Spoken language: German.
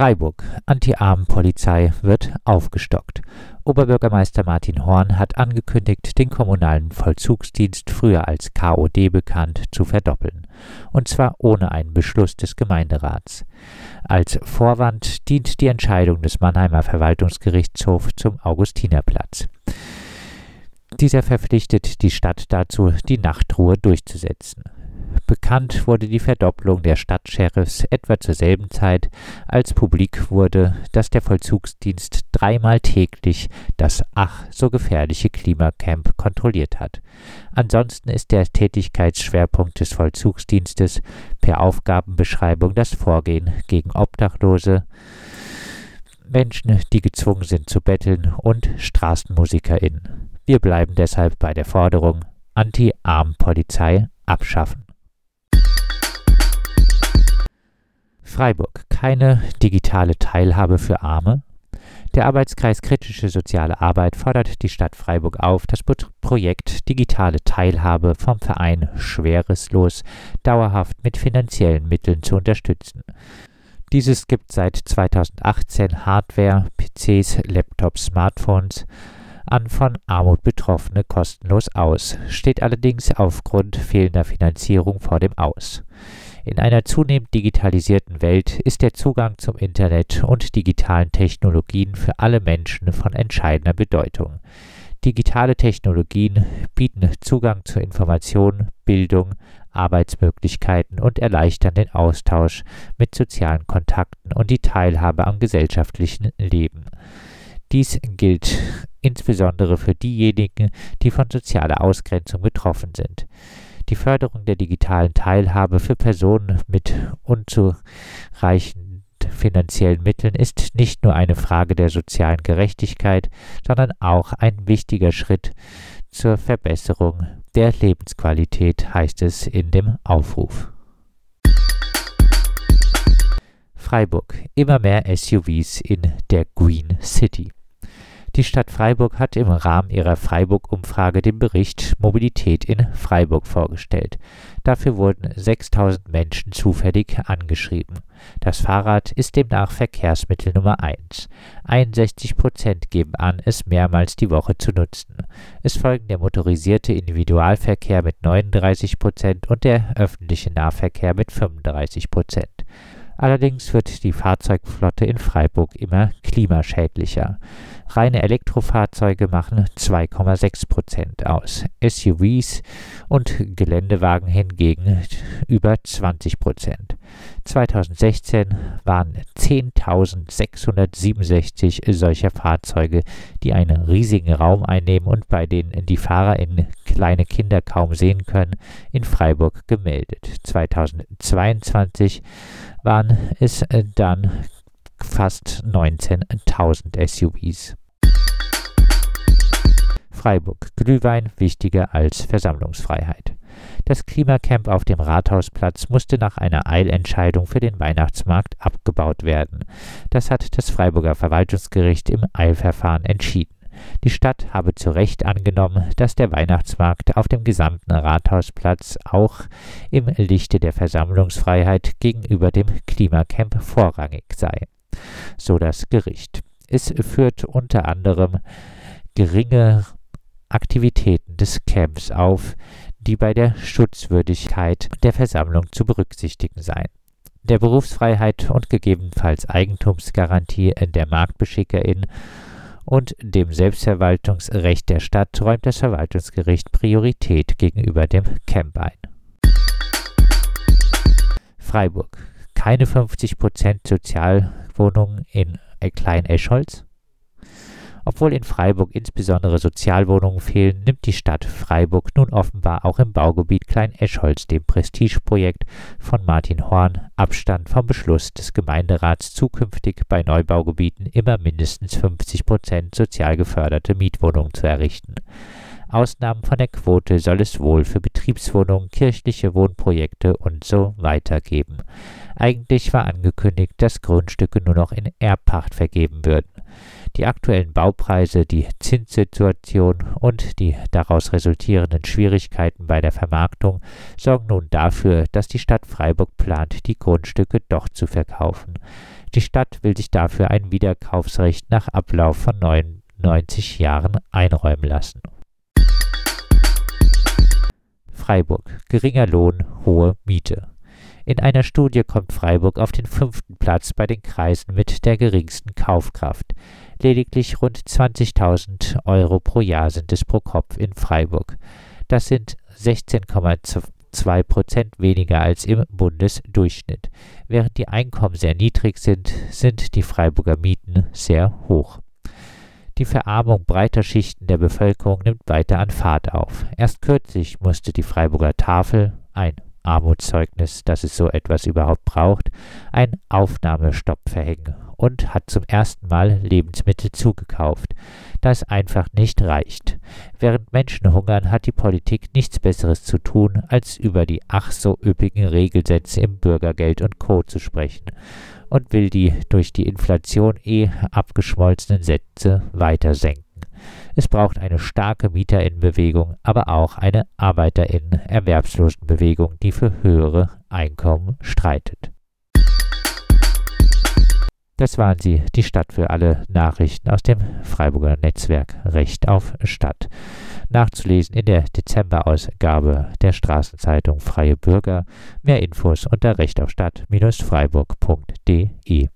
Freiburg. Anti-Armen-Polizei wird aufgestockt. Oberbürgermeister Martin Horn hat angekündigt, den kommunalen Vollzugsdienst, früher als KOD bekannt, zu verdoppeln. Und zwar ohne einen Beschluss des Gemeinderats. Als Vorwand dient die Entscheidung des Mannheimer Verwaltungsgerichtshofs zum Augustinerplatz. Dieser verpflichtet die Stadt dazu, die Nachtruhe durchzusetzen. Bekannt wurde die Verdopplung der Stadtsheriffs etwa zur selben Zeit, als publik wurde, dass der Vollzugsdienst dreimal täglich das ach so gefährliche Klimacamp kontrolliert hat. Ansonsten ist der Tätigkeitsschwerpunkt des Vollzugsdienstes per Aufgabenbeschreibung das Vorgehen gegen Obdachlose, Menschen, die gezwungen sind zu betteln und StraßenmusikerInnen. Wir bleiben deshalb bei der Forderung Anti-Arm-Polizei abschaffen. Freiburg. Keine digitale Teilhabe für Arme. Der Arbeitskreis Kritische Soziale Arbeit fordert die Stadt Freiburg auf, das Projekt Digitale Teilhabe vom Verein Schwereslos dauerhaft mit finanziellen Mitteln zu unterstützen. Dieses gibt seit 2018 Hardware, PCs, Laptops, Smartphones an von Armut Betroffene kostenlos aus, steht allerdings aufgrund fehlender Finanzierung vor dem Aus. In einer zunehmend digitalisierten Welt ist der Zugang zum Internet und digitalen Technologien für alle Menschen von entscheidender Bedeutung. Digitale Technologien bieten Zugang zu Informationen, Bildung, Arbeitsmöglichkeiten und erleichtern den Austausch mit sozialen Kontakten und die Teilhabe am gesellschaftlichen Leben. Dies gilt insbesondere für diejenigen, die von sozialer Ausgrenzung betroffen sind. Die Förderung der digitalen Teilhabe für Personen mit unzureichend finanziellen Mitteln ist nicht nur eine Frage der sozialen Gerechtigkeit, sondern auch ein wichtiger Schritt zur Verbesserung der Lebensqualität, heißt es in dem Aufruf. Freiburg. Immer mehr SUVs in der Green City. Die Stadt Freiburg hat im Rahmen ihrer Freiburg-Umfrage den Bericht Mobilität in Freiburg vorgestellt. Dafür wurden 6000 Menschen zufällig angeschrieben. Das Fahrrad ist demnach Verkehrsmittel Nummer 1. 61 Prozent geben an, es mehrmals die Woche zu nutzen. Es folgen der motorisierte Individualverkehr mit 39 Prozent und der öffentliche Nahverkehr mit 35 Prozent. Allerdings wird die Fahrzeugflotte in Freiburg immer klimaschädlicher. Reine Elektrofahrzeuge machen 2,6 Prozent aus, SUVs und Geländewagen hingegen über 20 Prozent. 2016 waren 10.667 solcher Fahrzeuge, die einen riesigen Raum einnehmen und bei denen die FahrerInnen kleine Kinder kaum sehen können, in Freiburg gemeldet. 2022 waren es dann fast 19.000 SUVs. Freiburg. Glühwein wichtiger als Versammlungsfreiheit. Das Klimacamp auf dem Rathausplatz musste nach einer Eilentscheidung für den Weihnachtsmarkt abgebaut werden. Das hat das Freiburger Verwaltungsgericht im Eilverfahren entschieden. Die Stadt habe zu Recht angenommen, dass der Weihnachtsmarkt auf dem gesamten Rathausplatz auch im Lichte der Versammlungsfreiheit gegenüber dem Klimacamp vorrangig sei. So das Gericht. Es führt unter anderem geringe Aktivitäten des Camps auf, die bei der Schutzwürdigkeit der Versammlung zu berücksichtigen seien. Der Berufsfreiheit und gegebenenfalls Eigentumsgarantie der Marktbeschickerin und dem Selbstverwaltungsrecht der Stadt räumt das Verwaltungsgericht Priorität gegenüber dem Camp ein. Freiburg. Keine 50% Sozialwohnungen in Klein-Eschholz. Obwohl in Freiburg insbesondere Sozialwohnungen fehlen, nimmt die Stadt Freiburg nun offenbar auch im Baugebiet Klein-Eschholz, dem Prestigeprojekt von Martin Horn, Abstand vom Beschluss des Gemeinderats, zukünftig bei Neubaugebieten immer mindestens 50 Prozent sozial geförderte Mietwohnungen zu errichten. Ausnahmen von der Quote soll es wohl für Betriebswohnungen, kirchliche Wohnprojekte und so weiter geben. Eigentlich war angekündigt, dass Grundstücke nur noch in Erbpacht vergeben würden. Die aktuellen Baupreise, die Zinssituation und die daraus resultierenden Schwierigkeiten bei der Vermarktung sorgen nun dafür, dass die Stadt Freiburg plant, die Grundstücke doch zu verkaufen. Die Stadt will sich dafür ein Wiederkaufsrecht nach Ablauf von 99 Jahren einräumen lassen. Freiburg. Geringer Lohn, hohe Miete. In einer Studie kommt Freiburg auf den fünften Platz bei den Kreisen mit der geringsten Kaufkraft. Lediglich rund 20.000 Euro pro Jahr sind es pro Kopf in Freiburg. Das sind 16,2 Prozent weniger als im Bundesdurchschnitt. Während die Einkommen sehr niedrig sind, sind die Freiburger Mieten sehr hoch. Die Verarmung breiter Schichten der Bevölkerung nimmt weiter an Fahrt auf. Erst kürzlich musste die Freiburger Tafel, ein Armutszeugnis, dass es so etwas überhaupt braucht, einen Aufnahmestopp verhängen und hat zum ersten Mal Lebensmittel zugekauft, da es einfach nicht reicht. Während Menschen hungern, hat die Politik nichts Besseres zu tun, als über die ach so üppigen Regelsätze im Bürgergeld und Co. zu sprechen und will die durch die Inflation eh abgeschmolzenen Sätze weiter senken. Es braucht eine starke Mieterinnenbewegung, aber auch eine Arbeiterinnen-Erwerbslosenbewegung, die für höhere Einkommen streitet. Das waren sie, die Stadt für alle Nachrichten aus dem Freiburger Netzwerk Recht auf Stadt. Nachzulesen in der Dezemberausgabe der Straßenzeitung Freie Bürger. Mehr Infos unter rechtaufstadt-freiburg.de.